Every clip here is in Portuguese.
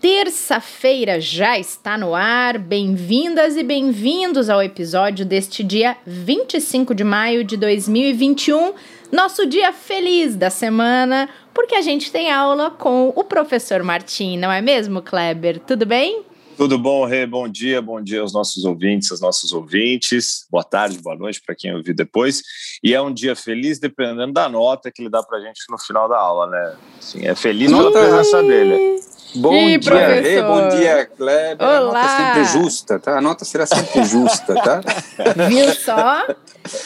terça-feira já está no ar. Bem-vindas e bem-vindos ao episódio deste dia 25 de maio de 2021, nosso dia feliz da semana, porque a gente tem aula com o professor Martim, não é mesmo, Kleber? Tudo bem? Tudo bom, Rê? Bom dia, bom dia aos nossos ouvintes, aos nossos ouvintes. Boa tarde, boa noite para quem ouvir depois. E é um dia feliz dependendo da nota que ele dá para a gente no final da aula, né? Assim, é feliz pela presença dele. Bom Ih, dia, Rê, bom dia, Kleber. Olá. A nota sempre justa, tá? A nota será sempre justa, tá? Viu só?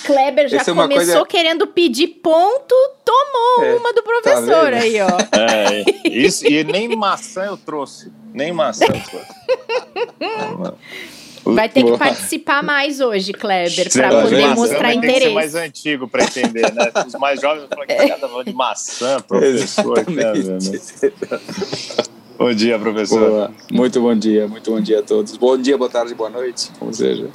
Kleber já é começou coisa... querendo pedir ponto, tomou é, uma do tá professor tá aí, ó. É, isso, e nem maçã eu trouxe. Nem maçã eu trouxe. Vai ter que participar mais hoje, Kleber, para poder maçã mostrar interesse. Tem que ser mais antigo para entender, né? Os mais jovens falam que cada falando de maçã, professor. Cara, né? Bom dia, professor. Boa. Muito bom dia, muito bom dia a todos. Bom dia, boa tarde, boa noite, como seja.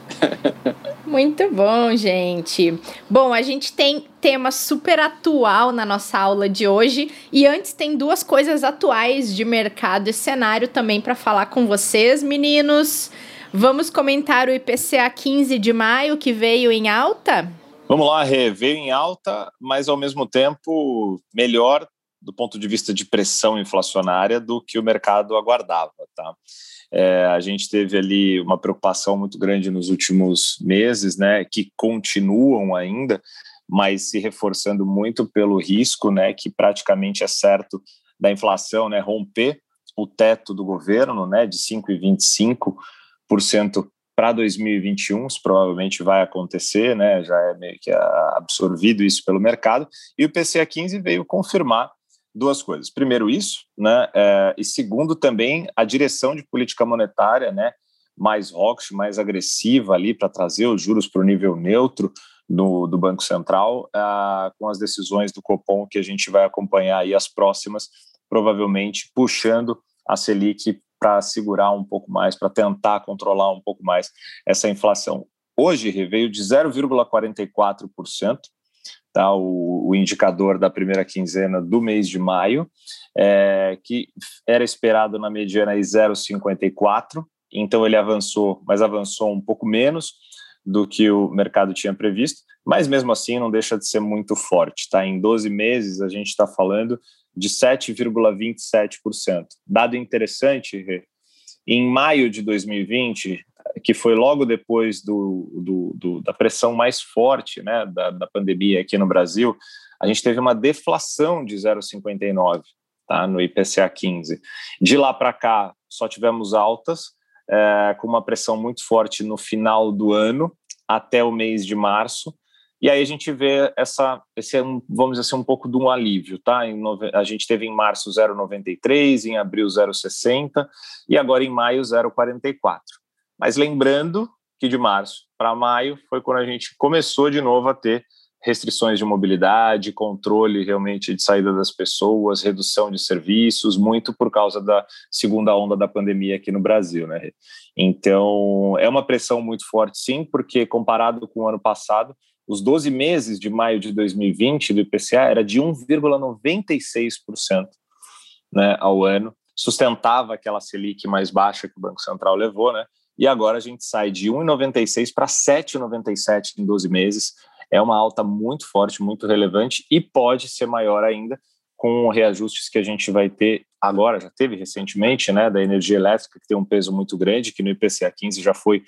Muito bom, gente. Bom, a gente tem tema super atual na nossa aula de hoje e antes tem duas coisas atuais de mercado e cenário também para falar com vocês, meninos. Vamos comentar o IPCA 15 de maio que veio em alta? Vamos lá, Rê. Veio em alta, mas ao mesmo tempo melhor do ponto de vista de pressão inflacionária do que o mercado aguardava. Tá? É, a gente teve ali uma preocupação muito grande nos últimos meses, né, que continuam ainda, mas se reforçando muito pelo risco, né, que praticamente é certo da inflação, né, romper o teto do governo, né, de 5,25% para 2021, isso provavelmente vai acontecer, né, já é meio que absorvido isso pelo mercado, e o PCA 15 veio confirmar duas coisas. Primeiro, isso, né? É, e segundo, também a direção de política monetária, né? Mais rocks, mais agressiva ali para trazer os juros para o nível neutro do, do Banco Central, ah, com as decisões do Copom que a gente vai acompanhar aí as próximas, provavelmente puxando a Selic para segurar um pouco mais, para tentar controlar um pouco mais essa inflação. Hoje veio de 0,44%, tá, o, o, indicador da primeira quinzena do mês de maio, é, que era esperado na mediana 0,54, então ele avançou, mas avançou um pouco menos do que o mercado tinha previsto, mas mesmo assim não deixa de ser muito forte. Tá? Em 12 meses, a gente está falando de 7,27%. Dado interessante, em maio de 2020, que foi logo depois do, do, do, da pressão mais forte né, da, da pandemia aqui no Brasil, a gente teve uma deflação de 0,59 tá, no IPCA 15. De lá para cá, só tivemos altas, é, com uma pressão muito forte no final do ano, até o mês de março, e aí a gente vê essa, esse é vamos dizer assim, um pouco de um alívio, tá? Nove, a gente teve em março 0,93, em abril 0,60 e agora em maio 0,44. Mas lembrando que de março para maio foi quando a gente começou de novo a ter restrições de mobilidade, controle realmente de saída das pessoas, redução de serviços, muito por causa da segunda onda da pandemia aqui no Brasil, né? Então, é uma pressão muito forte, sim, porque comparado com o ano passado, os 12 meses de maio de 2020 do IPCA era de 1,96% né, ao ano, sustentava aquela Selic mais baixa que o Banco Central levou, né? E agora a gente sai de 1,96 para 7,97 em 12 meses. É uma alta muito forte, muito relevante e pode ser maior ainda com reajustes que a gente vai ter agora, já teve recentemente, né, da energia elétrica, que tem um peso muito grande, que no IPCA 15 já foi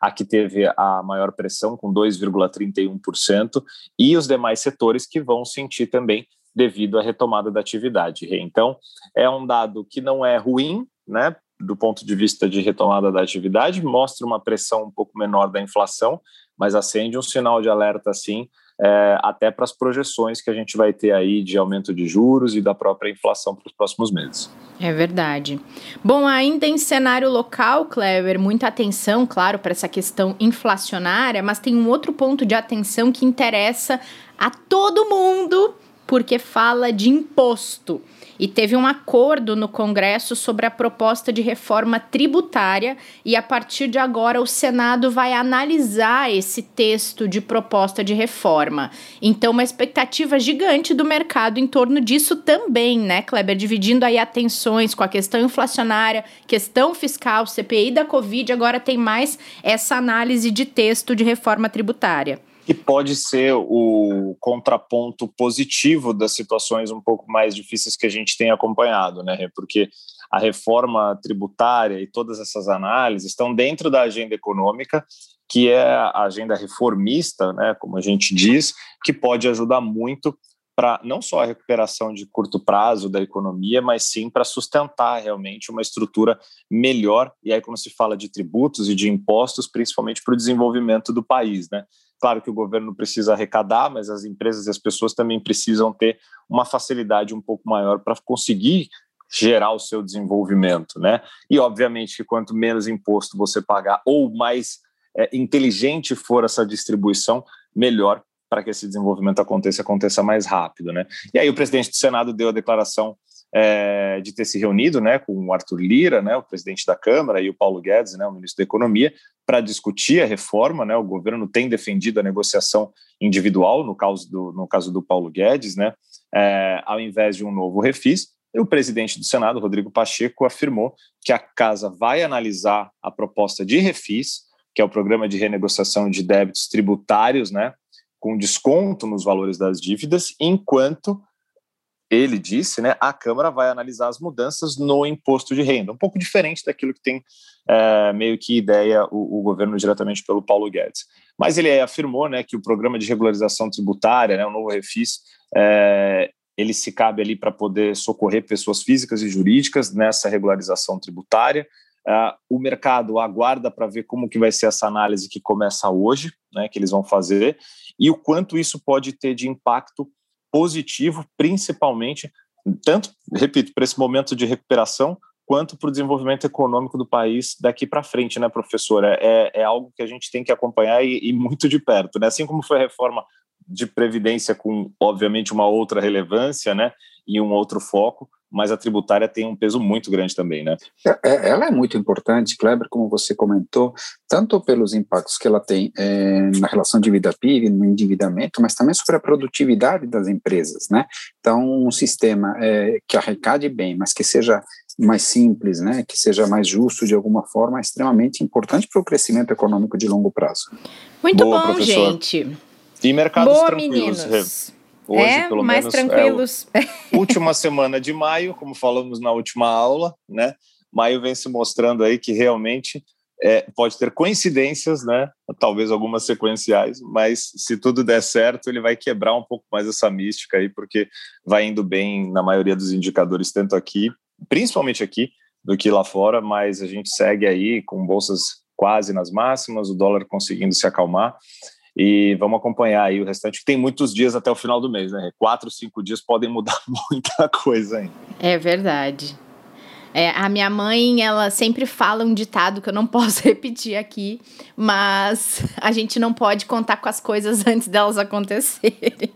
a que teve a maior pressão, com 2,31%, e os demais setores que vão sentir também devido à retomada da atividade. Então, é um dado que não é ruim, né, do ponto de vista de retomada da atividade, mostra uma pressão um pouco menor da inflação, mas acende um sinal de alerta, sim, é, até para as projeções que a gente vai ter aí de aumento de juros e da própria inflação para os próximos meses. É verdade. Bom, ainda em cenário local, Clever, muita atenção, claro, para essa questão inflacionária, mas tem um outro ponto de atenção que interessa a todo mundo, porque fala de imposto e teve um acordo no Congresso sobre a proposta de reforma tributária e a partir de agora o Senado vai analisar esse texto de proposta de reforma. Então, uma expectativa gigante do mercado em torno disso também, né, Kleber? Dividindo aí atenções com a questão inflacionária, questão fiscal, CPI da Covid, agora tem mais essa análise de texto de reforma tributária que pode ser o contraponto positivo das situações um pouco mais difíceis que a gente tem acompanhado, né? Porque a reforma tributária e todas essas análises estão dentro da agenda econômica, que é a agenda reformista, né, como a gente diz, que pode ajudar muito para não só a recuperação de curto prazo da economia, mas sim para sustentar realmente uma estrutura melhor. E aí, quando se fala de tributos e de impostos, principalmente para o desenvolvimento do país, né? Claro que o governo precisa arrecadar, mas as empresas e as pessoas também precisam ter uma facilidade um pouco maior para conseguir gerar o seu desenvolvimento, né? E obviamente que quanto menos imposto você pagar ou mais é, inteligente for essa distribuição, melhor para que esse desenvolvimento aconteça, aconteça mais rápido, né? E aí o presidente do Senado deu a declaração é, de ter se reunido né, com o Arthur Lira, né, o presidente da Câmara, e o Paulo Guedes, né, o ministro da Economia, para discutir a reforma. Né, o governo tem defendido a negociação individual, no caso do, no caso do Paulo Guedes, né, é, ao invés de um novo refis. E o presidente do Senado, Rodrigo Pacheco, afirmou que a casa vai analisar a proposta de refis, que é o programa de renegociação de débitos tributários, né, com desconto nos valores das dívidas, enquanto ele disse, né, a Câmara vai analisar as mudanças no imposto de renda, um pouco diferente daquilo que tem é, meio que ideia o, o, governo diretamente pelo Paulo Guedes. Mas ele afirmou, né, que o programa de regularização tributária, né, o novo refis, é, ele se cabe ali para poder socorrer pessoas físicas e jurídicas nessa regularização tributária. Uh, o mercado aguarda para ver como que vai ser essa análise que começa hoje, né, que eles vão fazer, e o quanto isso pode ter de impacto positivo, principalmente, tanto, repito, para esse momento de recuperação, quanto para o desenvolvimento econômico do país daqui para frente, né, professora? É, é algo que a gente tem que acompanhar e, e muito de perto, né? Assim como foi a reforma de previdência com, obviamente, uma outra relevância, né, e um outro foco, mas a tributária tem um peso muito grande também, né? É, é, ela é muito importante, Kleber, como você comentou, tanto pelos impactos que ela tem é, na relação dívida-PIB, no endividamento, mas também sobre a produtividade das empresas, né? Então, um sistema é, que arrecade bem, mas que seja mais simples, né, que seja mais justo de alguma forma, é extremamente importante para o crescimento econômico de longo prazo. Muito Boa, bom, professor. gente. E mercados Boa, tranquilos. Meninos. Hoje, é, pelo mais menos, tranquilos. É última semana de maio, como falamos na última aula, né? Maio vem se mostrando aí que realmente é, pode ter coincidências, né? Talvez algumas sequenciais, mas se tudo der certo, ele vai quebrar um pouco mais essa mística aí, porque vai indo bem na maioria dos indicadores, tanto aqui, principalmente aqui, do que lá fora, mas a gente segue aí com bolsas quase nas máximas, o dólar conseguindo se acalmar e vamos acompanhar aí o restante, que tem muitos dias até o final do mês, né? Quatro, cinco dias podem mudar muita coisa ainda. É verdade. É, a minha mãe, ela sempre fala um ditado que eu não posso repetir aqui, mas a gente não pode contar com as coisas antes delas acontecerem.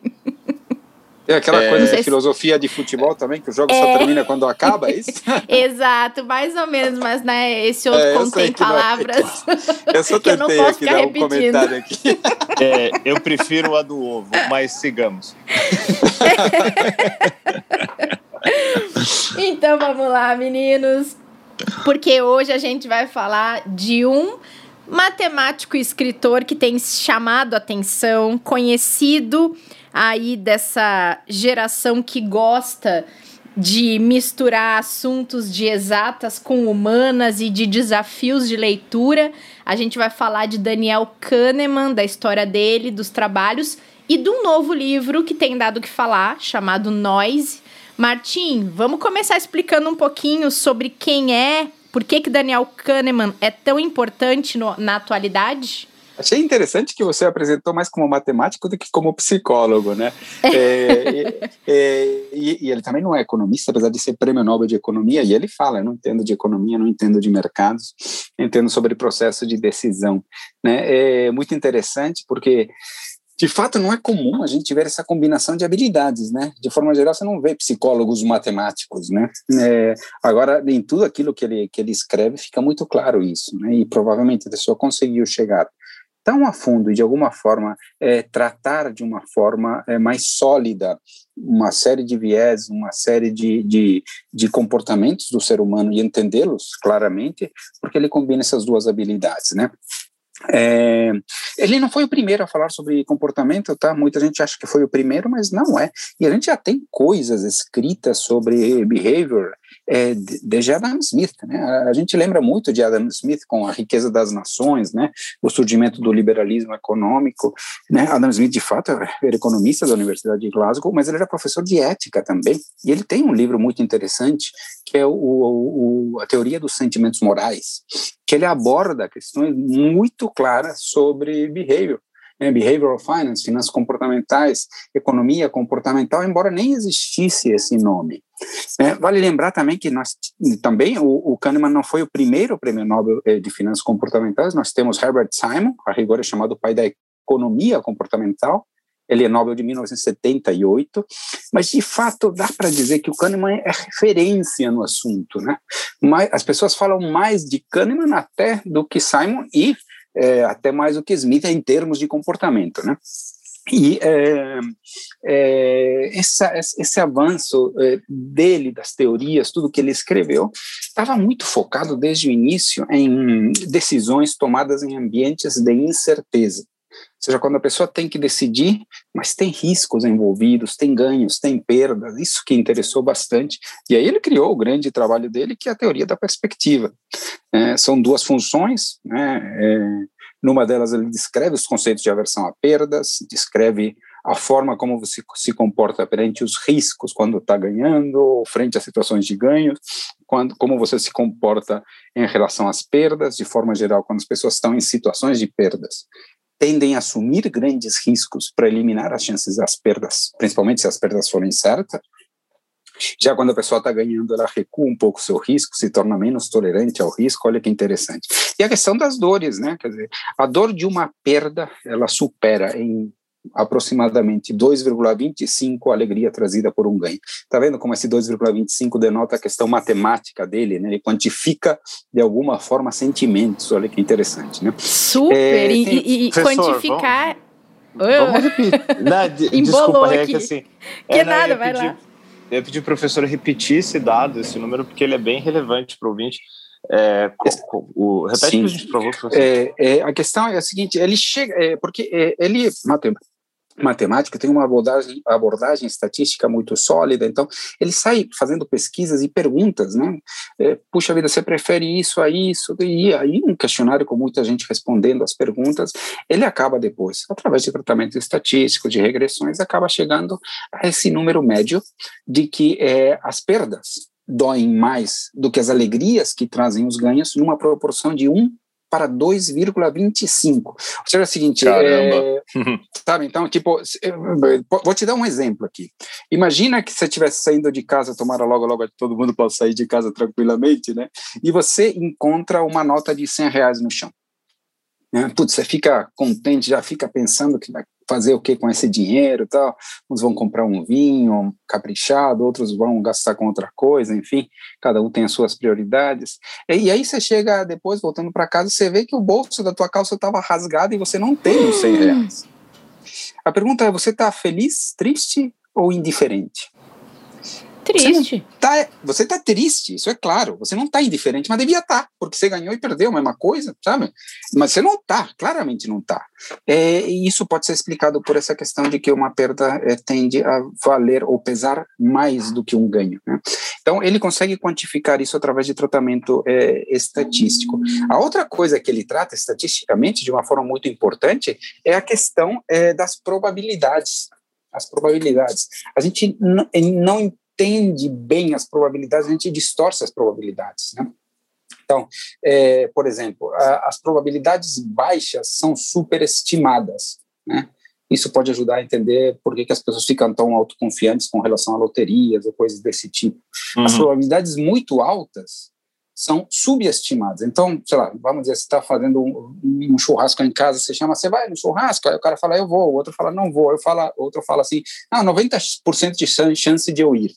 É aquela é, coisa de filosofia de futebol também, que o jogo é, só termina quando acaba, é isso? Exato, mais ou menos, mas né, esse outro é, contém palavras. É, eu só tentei eu não aqui dar um comentário aqui. É, eu prefiro a do ovo, mas sigamos. então vamos lá, meninos. Porque hoje a gente vai falar de um matemático e escritor que tem chamado a atenção, conhecido aí dessa geração que gosta de misturar assuntos de exatas com humanas e de desafios de leitura. A gente vai falar de Daniel Kahneman, da história dele, dos trabalhos e de um novo livro que tem dado o que falar, chamado Noise. Martim, vamos começar explicando um pouquinho sobre quem é, por que, que Daniel Kahneman é tão importante no, na atualidade? Achei interessante que você apresentou mais como matemático do que como psicólogo, né? é, é, e, e, ele também não é economista, apesar de ser prêmio Nobel de Economia, e ele fala, eu não entendo de economia, não entendo de mercados, entendo sobre processo de decisão, né? É muito interessante porque de fato, não é comum a gente ver essa combinação de habilidades, né? De forma geral, você não vê psicólogos matemáticos, né? É, agora, em tudo aquilo que ele, que ele escreve, fica muito claro isso, né? E provavelmente a pessoa conseguiu chegar tão a fundo e de alguma forma é, tratar de uma forma é, mais sólida uma série de viés, uma série de, de, de comportamentos do ser humano e entendê-los claramente, porque ele combina essas duas habilidades, né? É, ele não foi o primeiro a falar sobre comportamento, tá? Muita gente acha que foi o primeiro, mas não é. E a gente já tem coisas escritas sobre behavior é, desde Adam Smith, né? A gente lembra muito de Adam Smith com a riqueza das nações, né? O surgimento do liberalismo econômico, né? Adam Smith, de fato, era economista da Universidade de Glasgow, mas ele era professor de ética também. E ele tem um livro muito interessante que é o, o, a teoria dos sentimentos morais, que ele aborda questões muito claras sobre behavior, né, behavioral finance, finanças comportamentais, economia comportamental, embora nem existisse esse nome. É, vale lembrar também que nós também o, o, Kahneman não foi o primeiro prêmio Nobel eh, de finanças comportamentais. Nós temos Herbert Simon, a rigor é chamado pai da economia comportamental. Ele é Nobel de 1978, mas de fato dá para dizer que o Kahneman é referência no assunto, né? Mas as pessoas falam mais de Kahneman até do que Simon e é, até mais do que Smith em termos de comportamento, né? E é, é, essa, esse avanço é, dele, das teorias, tudo que ele escreveu, estava muito focado desde o início em decisões tomadas em ambientes de incerteza. Ou seja, quando a pessoa tem que decidir, mas tem riscos envolvidos, tem ganhos, tem perdas, isso que interessou bastante. E aí ele criou o grande trabalho dele, que é a teoria da perspectiva. É, são duas funções, né? Numa delas ele descreve os conceitos de aversão a perdas, descreve a forma como você se comporta perante os riscos quando está ganhando, ou frente a situações de ganho, quando, como você se comporta em relação às perdas, de forma geral, quando as pessoas estão em situações de perdas tendem a assumir grandes riscos para eliminar as chances das perdas, principalmente se as perdas forem certas. Já quando a pessoa está ganhando, ela recua um pouco o seu risco, se torna menos tolerante ao risco. Olha que interessante. E a questão das dores, né? Quer dizer, a dor de uma perda, ela supera em aproximadamente 2,25 a alegria trazida por um ganho. Está vendo como esse 2,25 denota a questão matemática dele, né? Ele quantifica de alguma forma sentimentos. Olha que interessante, né? Super. É, e, tem... e, quantificar. Vamos, vamos repetir. Não, desculpa, é que assim. Que é, nada, vai lá. Eu pedi para o professor repetir esse dado, esse número, porque ele é bem relevante para o ouvinte. É, o, repete Sim. que a gente provou, professor. É, é, a questão é a seguinte: ele chega. É, porque é, ele. Matheus, matemática tem uma abordagem, abordagem estatística muito sólida, então ele sai fazendo pesquisas e perguntas, né? É, Puxa vida, você prefere isso a isso? E aí um questionário com muita gente respondendo as perguntas, ele acaba depois, através de tratamento estatístico, de regressões, acaba chegando a esse número médio de que é, as perdas doem mais do que as alegrias que trazem os ganhos numa proporção de 1 para 2,25. Ou seja, é o seguinte, é, sabe, então, tipo, vou te dar um exemplo aqui. Imagina que você estivesse saindo de casa, tomara logo, logo todo mundo pode sair de casa tranquilamente, né? E você encontra uma nota de 100 reais no chão. Né? Putz, você fica contente, já fica pensando que fazer o que com esse dinheiro tal. Uns vão comprar um vinho caprichado, outros vão gastar com outra coisa, enfim, cada um tem as suas prioridades. E, aí você chega depois, voltando para casa, você vê que o bolso da tua calça estava rasgado e você não tem os 100 reais. A pergunta é, você está feliz, triste ou indiferente? Triste. Você tá, você tá triste, isso é claro. Você não tá indiferente, mas devia estar, tá, porque você ganhou e perdeu a mesma coisa, sabe? Mas você não tá, claramente não tá. É, e isso pode ser explicado por essa questão de que uma perda é, tende a valer ou pesar mais do que um ganho. Né? Então, ele consegue quantificar isso através de tratamento é, estatístico. A outra coisa que ele trata estatisticamente, de uma forma muito importante, é a questão é, das probabilidades as probabilidades. A gente não entende bem as probabilidades, a gente distorce as probabilidades, né? Então, é, por exemplo, a, as probabilidades baixas são superestimadas, né? Isso pode ajudar a entender por que, que as pessoas ficam tão autoconfiantes com relação a loterias ou coisas desse tipo. Uhum. As probabilidades muito altas são subestimadas. Então, sei lá, vamos dizer, você está fazendo um, um, churrasco em casa, você chama, você vai no churrasco, aí o cara fala, eu vou, o outro fala, não vou, eu falo, outro fala assim, ah, 90% de chance de eu ir.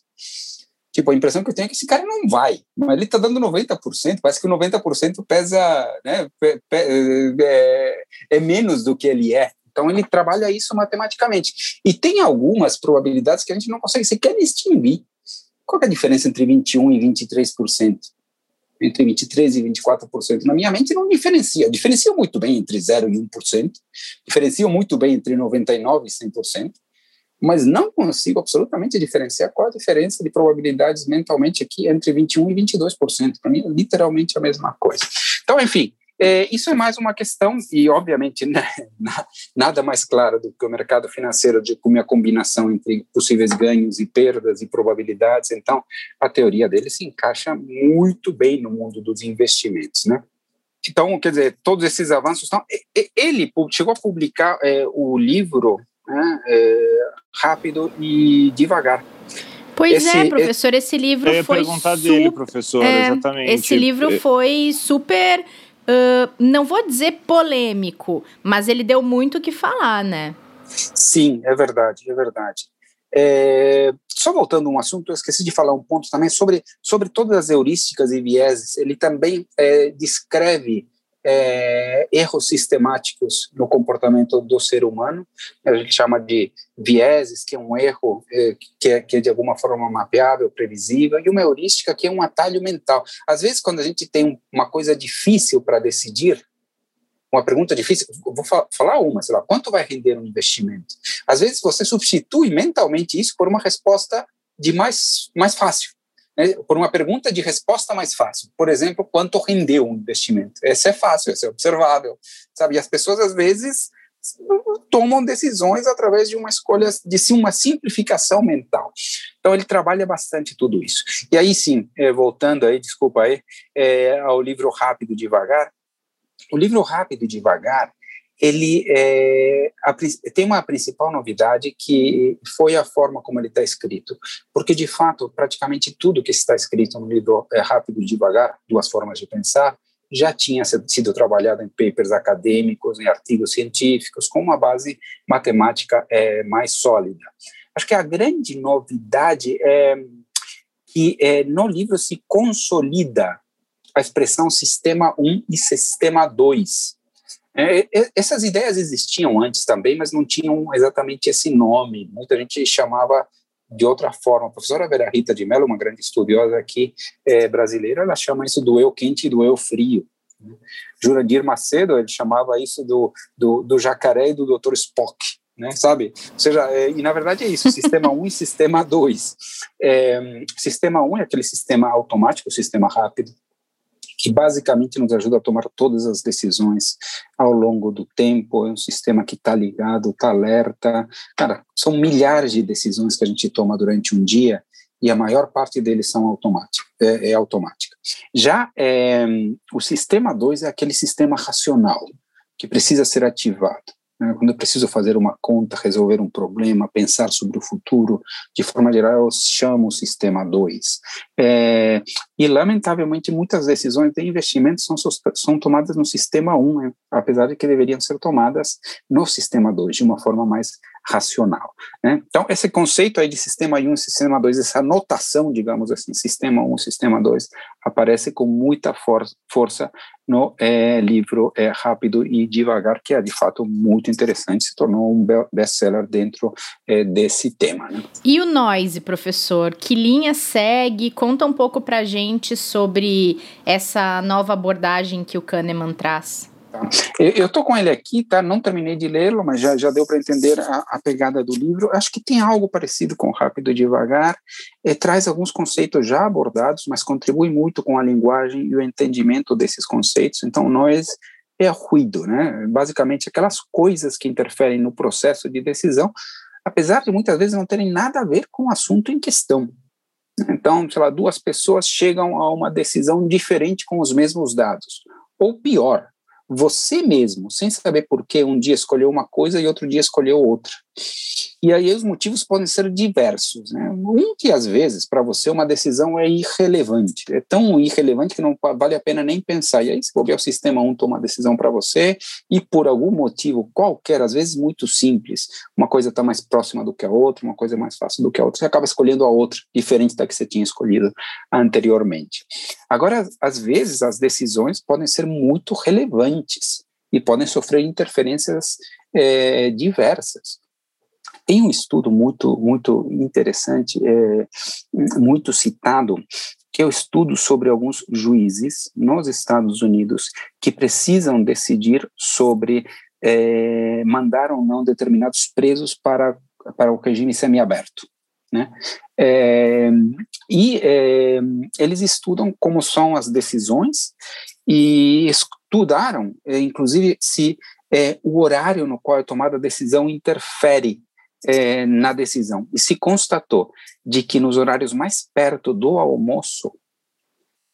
Tipo, a impressão que eu tenho é que esse cara não vai, mas ele está dando 90%, parece que o 90% pesa, né, é, é menos do que ele é. Então, ele trabalha isso matematicamente. E tem algumas probabilidades que a gente não consegue sequer distinguir. Qual é a diferença entre 21% e 23%? Entre 23% e 24%? Na minha mente, não diferencia. Diferencia muito bem entre 0% e 1%. Diferencia muito bem entre 99% e 100% mas não consigo absolutamente diferenciar qual a diferença de probabilidades mentalmente aqui entre 21% e 22%. Para mim, é literalmente a mesma coisa. Então, enfim, é, isso é mais uma questão, e obviamente né, nada mais claro do que o mercado financeiro de como a combinação entre possíveis ganhos e perdas e probabilidades. Então, a teoria dele se encaixa muito bem no mundo dos investimentos, né? Então, quer dizer, todos esses avanços estão. Ele chegou a publicar é, o livro né, é, Rápido e Devagar. Pois esse, é, professor, esse livro eu ia foi. perguntar super, dele, professor, é, exatamente. Esse livro é. foi super não vou dizer polêmico, mas ele deu muito o que falar, né? Sim, é verdade, é verdade. É, só voltando a um assunto, eu esqueci de falar um ponto também sobre, sobre todas as heurísticas e vieses. Ele também é, descreve é, erros sistemáticos no comportamento do ser humano, a gente chama de vieses, que é um erro é, que, é, que é de alguma forma mapeável, previsível, e uma heurística, que é um atalho mental. Às vezes, quando a gente tem uma coisa difícil para decidir, uma pergunta difícil, vou falar uma, sei lá, quanto vai render um investimento? Às vezes você substitui mentalmente isso por uma resposta de mais, mais fácil né, por uma pergunta de resposta mais fácil. Por exemplo, quanto rendeu um investimento? Esse é fácil, esse é observável, sabe? E as pessoas às vezes tomam decisões através de uma escolha de sim uma simplificação mental. Então ele trabalha bastante tudo isso. E aí sim, é, voltando aí, desculpa aí, é, ao livro Rápido e Devagar. O livro Rápido e Devagar ele é, a, tem uma principal novidade que foi a forma como ele está escrito, porque de fato praticamente tudo que está escrito no livro é rápido e devagar, duas formas de pensar, já tinha sido trabalhado em papers acadêmicos, em artigos científicos, com uma base matemática é, mais sólida. Acho que a grande novidade é que é, no livro se consolida a expressão sistema 1 e sistema 2, é, essas ideias existiam antes também, mas não tinham exatamente esse nome. Muita gente chamava de outra forma. A professora Vera Rita de Mello, uma grande estudiosa aqui é, brasileira, ela chama isso do eu quente e do eu frio. Né? Jurandir Macedo, ele chamava isso do, do, do jacaré e do Dr. Spock. Né, sabe? Ou seja, é, e na verdade é isso, sistema 1 e sistema 2. É, sistema 1 é aquele sistema automático, sistema rápido, que basicamente nos ajuda a tomar todas as decisões ao longo do tempo. É um sistema que está ligado, está alerta. Cara, são milhares de decisões que a gente toma durante um dia e a maior parte deles são automáticas, é, é automática. Já é, o sistema 2 é aquele sistema racional que precisa ser ativado. Né? Quando eu preciso fazer uma conta, resolver um problema, pensar sobre o futuro, de forma geral, eu chamo o sistema 2. É, e, lamentavelmente, muitas decisões de investimento são, são tomadas no sistema 1, um, né? apesar de que deveriam ser tomadas no sistema 2, de uma forma mais racional. Né? Então, esse conceito aí de sistema 1 e sistema 2, essa notação, digamos assim, sistema 1 sistema 2, aparece com muita for força no é, livro é, Rápido e Devagar, que é de fato muito interessante, se tornou um best-seller dentro é, desse tema. Né? E o Noise, professor, que linha segue? Conta um pouco para gente sobre essa nova abordagem que o Kahneman traz. Tá. Eu estou com ele aqui, tá? Não terminei de lê-lo, mas já, já deu para entender a, a, pegada do livro. Acho que tem algo parecido com Rápido e Devagar. É, traz alguns conceitos já abordados, mas contribui muito com a linguagem e o entendimento desses conceitos. Então, nós é ruído, né? Basicamente, aquelas coisas que interferem no processo de decisão, apesar de muitas vezes não terem nada a ver com o assunto em questão. Então, sei lá, duas pessoas chegam a uma decisão diferente com os mesmos dados. Ou pior, você mesmo, sem saber por que, um dia escolheu uma coisa e outro dia escolheu outra. E aí os motivos podem ser diversos. Né? Um que às vezes para você uma decisão é irrelevante, é tão irrelevante que não vale a pena nem pensar. E aí se o sistema 1 toma uma decisão para você e por algum motivo qualquer, às vezes muito simples, uma coisa está mais próxima do que a outra, uma coisa é mais fácil do que a outra, você acaba escolhendo a outra, diferente da que você tinha escolhido anteriormente. Agora, às vezes as decisões podem ser muito relevantes e podem sofrer interferências é, diversas. Tem um estudo muito, muito interessante, é, muito citado, que é o estudo sobre alguns juízes nos Estados Unidos que precisam decidir sobre é, mandar ou não determinados presos para, para o regime semiaberto. Né? É, e é, eles estudam como são as decisões e estudaram, é, inclusive, se é, o horário no qual é tomada a decisão interfere é, na decisão. E se constatou de que nos horários mais perto do almoço,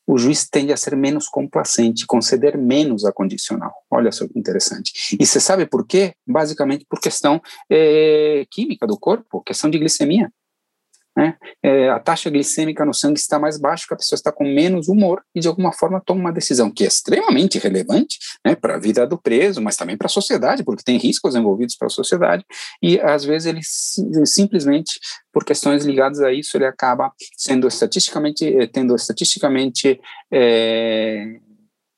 o juiz tende a ser menos complacente, conceder menos a condicional. Olha só que interessante. E você sabe por quê? Basicamente por questão é, química do corpo, questão de glicemia. Né? É, a taxa glicêmica no sangue está mais baixa, a pessoa está com menos humor e de alguma forma toma uma decisão que é extremamente relevante né, para a vida do preso, mas também para a sociedade, porque tem riscos envolvidos para a sociedade e às vezes ele simplesmente por questões ligadas a isso ele acaba sendo estatisticamente eh, tendo estatisticamente é,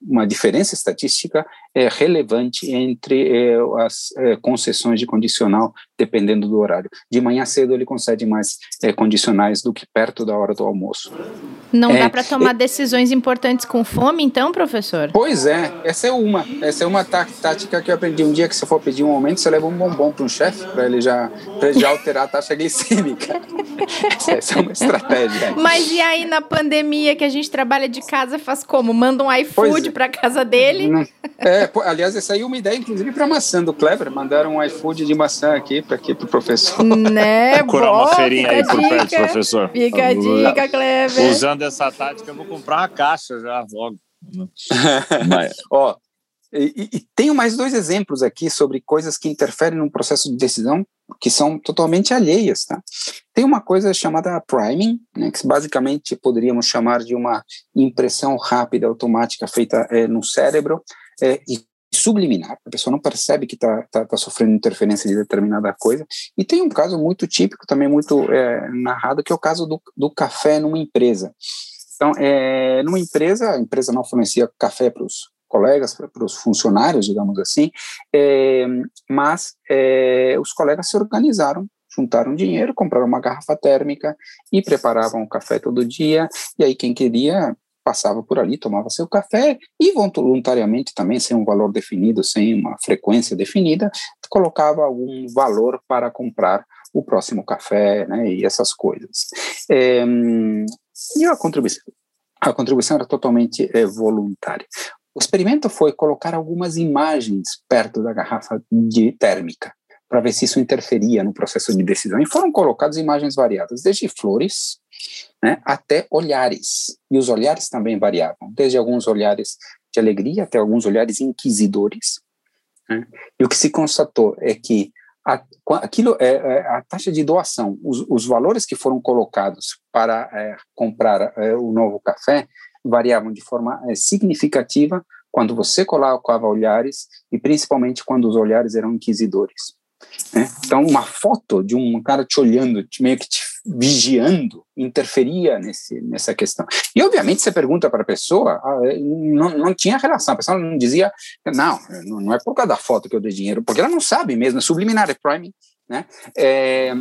uma diferença estatística é, relevante entre é, as é, concessões de condicional, dependendo do horário. De manhã cedo ele concede mais é, condicionais do que perto da hora do almoço. Não dá é, para tomar decisões importantes com fome, então, professor? Pois é, essa é uma. Essa é uma tá, tática que eu aprendi. Um dia que você for pedir um aumento, você leva um bombom para um chefe, para ele já, já alterar a taxa glicêmica. essa é uma estratégia. Mas e aí na pandemia que a gente trabalha de casa, faz como? Manda um iFood para casa dele? Não, é, aliás, essa aí é uma ideia, inclusive, para maçã do Kleber. Mandaram um iFood de maçã aqui para aqui o professor. Né? Procurar uma feirinha aí por perto, professor. Fica a dica, Kleber. Usando essa tática, eu vou comprar uma caixa já logo. Ó, e, e, tenho mais dois exemplos aqui sobre coisas que interferem no processo de decisão que são totalmente alheias, tá? Tem uma coisa chamada priming, né, que basicamente poderíamos chamar de uma impressão rápida automática feita é, no cérebro, é, e subliminar, a pessoa não percebe que está tá, tá sofrendo interferência de determinada coisa. E tem um caso muito típico, também muito é, narrado, que é o caso do, do café numa empresa. Então, é, numa empresa, a empresa não fornecia café para os colegas, para os funcionários, digamos assim, é, mas é, os colegas se organizaram juntaram dinheiro, compraram uma garrafa térmica e preparavam o café todo dia. E aí quem queria passava por ali, tomava seu café e voluntariamente também, sem um valor definido, sem uma frequência definida, colocava algum valor para comprar o próximo café, né, e essas coisas. É, e a contribuição, a contribuição era totalmente é, voluntária. O experimento foi colocar algumas imagens perto da garrafa de térmica para ver se isso interferia no processo de decisão. E foram colocadas imagens variadas, desde flores né, até olhares. E os olhares também variavam, desde alguns olhares de alegria até alguns olhares inquisidores. Né? E o que se constatou é que a, aquilo é, é a taxa de doação, os, os, valores que foram colocados para é, comprar é, o novo café variavam de forma é, significativa quando você colocava olhares e principalmente quando os olhares eram inquisidores. Né? Então, uma foto de um cara te olhando, te, meio que te vigiando, interferia nesse, nessa questão. E, obviamente, você pergunta para a pessoa, ah, é, não, não tinha relação, a pessoa não dizia, não, não é por causa da foto que eu dei dinheiro, porque ela não sabe mesmo, é subliminar, é priming. Né? É,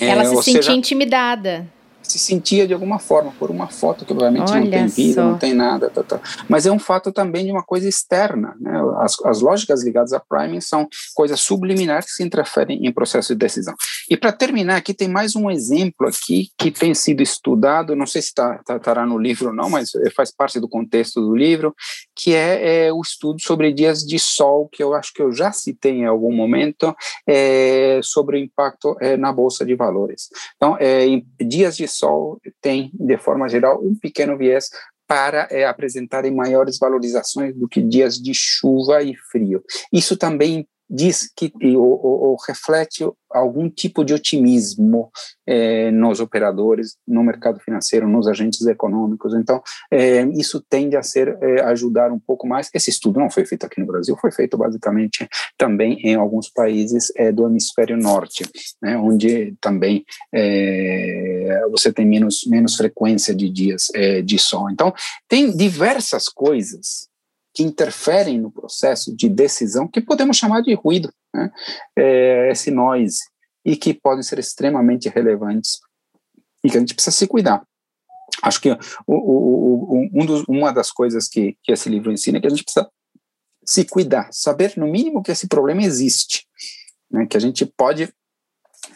ela se sentia intimidada se sentia de alguma forma por uma foto que obviamente Olha não tem vida, só. não tem nada, tá, tá. mas é um fato também de uma coisa externa. Né? As, as lógicas ligadas a priming são coisas subliminares que se interferem em processo de decisão. E para terminar aqui tem mais um exemplo aqui que tem sido estudado, não sei se estará tá, tá, no livro ou não, mas faz parte do contexto do livro, que é, é, o estudo sobre dias de sol, que eu acho que eu já citei em algum momento, é, sobre o impacto é, na bolsa de valores. Então, é, dias de sol tem, de forma geral, um pequeno viés para é, apresentarem maiores valorizações do que dias de chuva e frio. Isso também diz que ou, ou, reflete algum tipo de otimismo eh, nos operadores, no mercado financeiro, nos agentes econômicos. Então, eh, isso tende a ser eh, ajudar um pouco mais. Esse estudo não foi feito aqui no Brasil, foi feito basicamente também em alguns países do hemisfério norte, né, onde também você tem menos menos frequência de dias de sol. Então, tem diversas coisas que interferem no processo de decisão, que podemos chamar de ruído, né? é, esse noise, e que podem ser extremamente relevantes e que a gente precisa se cuidar. Acho que o, o, o, um dos, uma das coisas que, que esse livro ensina é que a gente precisa se cuidar, saber no mínimo que esse problema existe, né? que a gente pode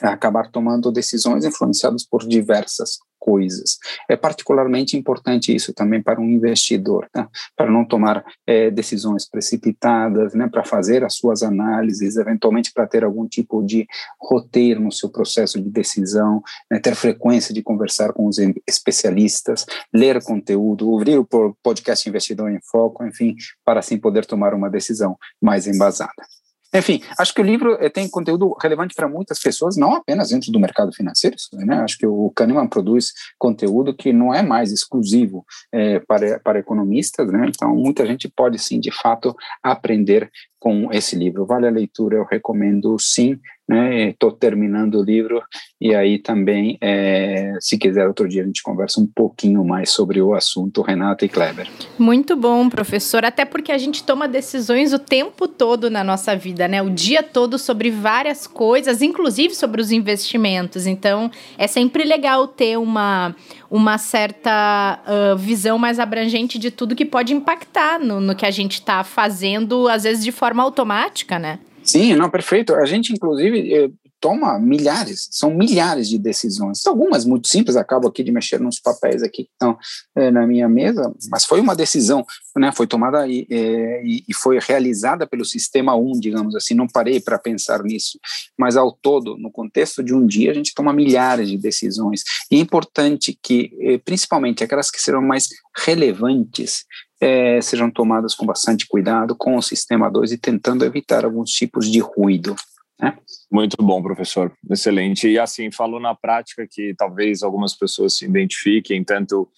acabar tomando decisões influenciadas por diversas coisas. É particularmente importante isso também para um investidor, né? para não tomar é, decisões precipitadas, né? para fazer as suas análises, eventualmente para ter algum tipo de roteiro no seu processo de decisão, né? ter frequência de conversar com os especialistas, ler conteúdo, ouvir o podcast Investidor em Foco, enfim, para assim poder tomar uma decisão mais embasada. Enfim, acho que o livro eh, tem conteúdo relevante para muitas pessoas, não apenas dentro do mercado financeiro. Né? Acho que o Kahneman produz conteúdo que não é mais exclusivo é, para, para economistas, né? então muita gente pode sim, de fato, aprender com esse livro. Vale a leitura, eu recomendo sim. Estou né? terminando o livro e aí também, é, se quiser, outro dia a gente conversa um pouquinho mais sobre o assunto, Renata e Kleber. Muito bom, professor. Até porque a gente toma decisões o tempo todo na nossa vida, né? O dia todo sobre várias coisas, inclusive sobre os investimentos. Então, é sempre legal ter uma uma certa uh, visão mais abrangente de tudo que pode impactar no, no que a gente está fazendo, às vezes de forma automática, né? Sim, não, perfeito. A gente, inclusive, eh, toma milhares, são milhares de decisões. Algumas muito simples, acabo aqui de mexer nos papéis aqui que estão é, na minha mesa, mas foi uma decisão, né, foi tomada e, é, e, foi realizada pelo sistema 1, digamos assim, não parei para pensar nisso, mas ao todo, no contexto de um dia, a gente toma milhares de decisões, e é importante que, principalmente aquelas que serão mais relevantes, é, sejam tomadas com bastante cuidado com o sistema 2 e tentando evitar alguns tipos de ruído. Né? Muito bom, professor. Excelente. E assim, falou na prática que talvez algumas pessoas se identifiquem, tanto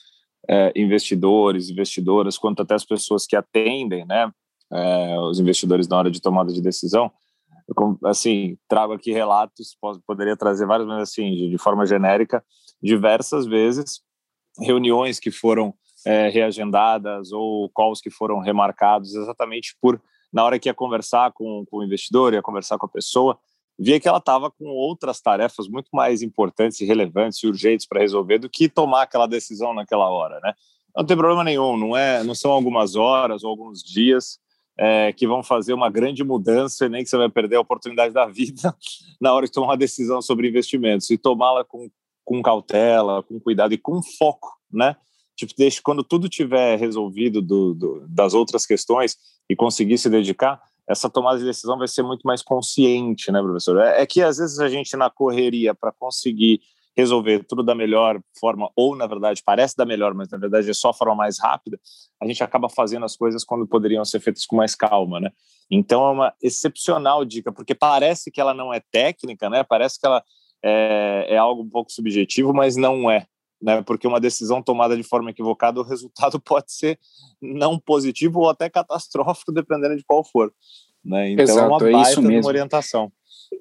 é, investidores, investidoras, quanto até as pessoas que atendem, né, é, os investidores na hora de tomada de decisão. Eu, assim, trago aqui relatos, posso, poderia trazer vários, mas assim, de, de forma genérica, diversas vezes, reuniões que foram é, reagendadas ou calls que foram remarcados exatamente por na hora que ia conversar com, com o investidor, ia conversar com a pessoa, via que ela estava com outras tarefas muito mais importantes relevantes e urgentes para resolver do que tomar aquela decisão naquela hora, né? Não tem problema nenhum, não é, não são algumas horas ou alguns dias é, que vão fazer uma grande mudança e nem que você vai perder a oportunidade da vida na hora de tomar uma decisão sobre investimentos e tomá-la com, com cautela, com cuidado e com foco, né? Tipo, deixa quando tudo tiver resolvido do, do, das outras questões, e conseguir se dedicar, essa tomada de decisão vai ser muito mais consciente, né, professor? É, é que às vezes a gente na correria para conseguir resolver tudo da melhor forma, ou na verdade parece da melhor, mas na verdade é só a forma mais rápida, a gente acaba fazendo as coisas quando poderiam ser feitas com mais calma, né? Então é uma excepcional dica, porque parece que ela não é técnica, né? Parece que ela é, é algo um pouco subjetivo, mas não é né? Porque uma decisão tomada de forma equivocada, o resultado pode ser não positivo ou até catastrófico, dependendo de qual for. Né? Então Exato, é uma baita é isso mesmo. orientação.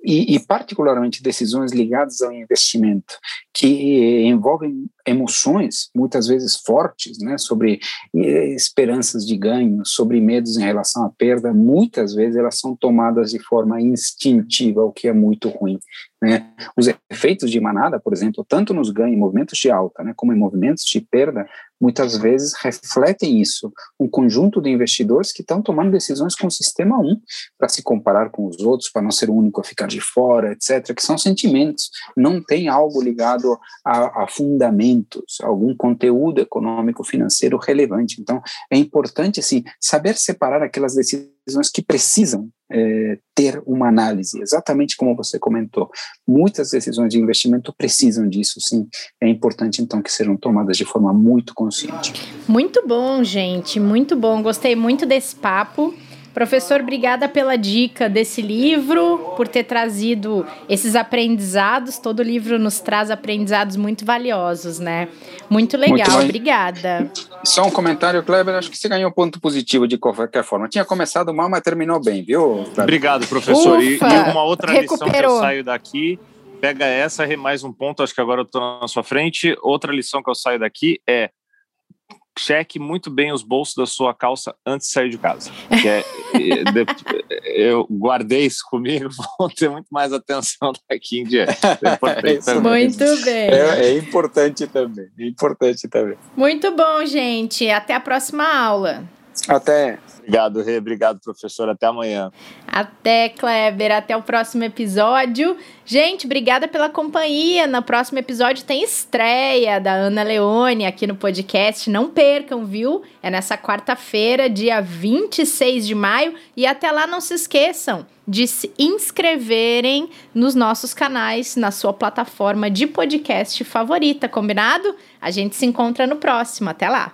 E, e, particularmente decisões ligadas ao investimento, que envolvem emoções muitas vezes fortes, né, sobre eh, esperanças de ganho, sobre medos em relação à perda, muitas vezes elas são tomadas de forma instintiva, o que é muito ruim. Né? Os efeitos de manada, por exemplo, tanto nos ganhos em movimentos de alta, né, como em movimentos de perda, muitas vezes refletem isso. Um conjunto de investidores que estão tomando decisões com o sistema 1 para se comparar com os outros, para não ser o único a ficar de fora, etc., que são sentimentos, não tem algo ligado a, a fundamentos, algum conteúdo econômico, financeiro relevante. Então, é importante, assim, saber separar aquelas decisões decisões que precisam é, ter uma análise, exatamente como você comentou. Muitas decisões de investimento precisam disso, sim. É importante, então, que sejam tomadas de forma muito consciente. Muito bom, gente, muito bom. Gostei muito desse papo. Professor, obrigada pela dica desse livro, por ter trazido esses aprendizados. Todo livro nos traz aprendizados muito valiosos, né? Muito legal, muito obrigada. Só um comentário, Kleber. Acho que você ganhou ponto positivo de qualquer forma. Tinha começado mal, mas terminou bem, viu? Kleber? Obrigado, professor. Ufa, e, e, uma outra recuperou. lição que eu saio daqui. Pega essa, mais um ponto, acho que agora eu estou na sua frente. Outra lição que eu saio daqui é cheque muito bem os bolsos da sua calça antes de sair de casa. É, eu guardei isso comigo, vou ter muito mais atenção daqui em diante. É muito bem. É, é, importante também. É importante também. Muito bom, gente. Até a próxima aula. Até. Obrigado, Rê. Obrigado, professor. Até amanhã. Até, Kleber. Até o próximo episódio. Gente, obrigada pela companhia. No próximo episódio tem estreia da Ana Leone aqui no podcast. Não percam, viu? É nessa quarta-feira, dia 26 de maio. E até lá, não se esqueçam de se inscreverem nos nossos canais, na sua plataforma de podcast favorita, combinado? A gente se encontra no próximo. Até lá!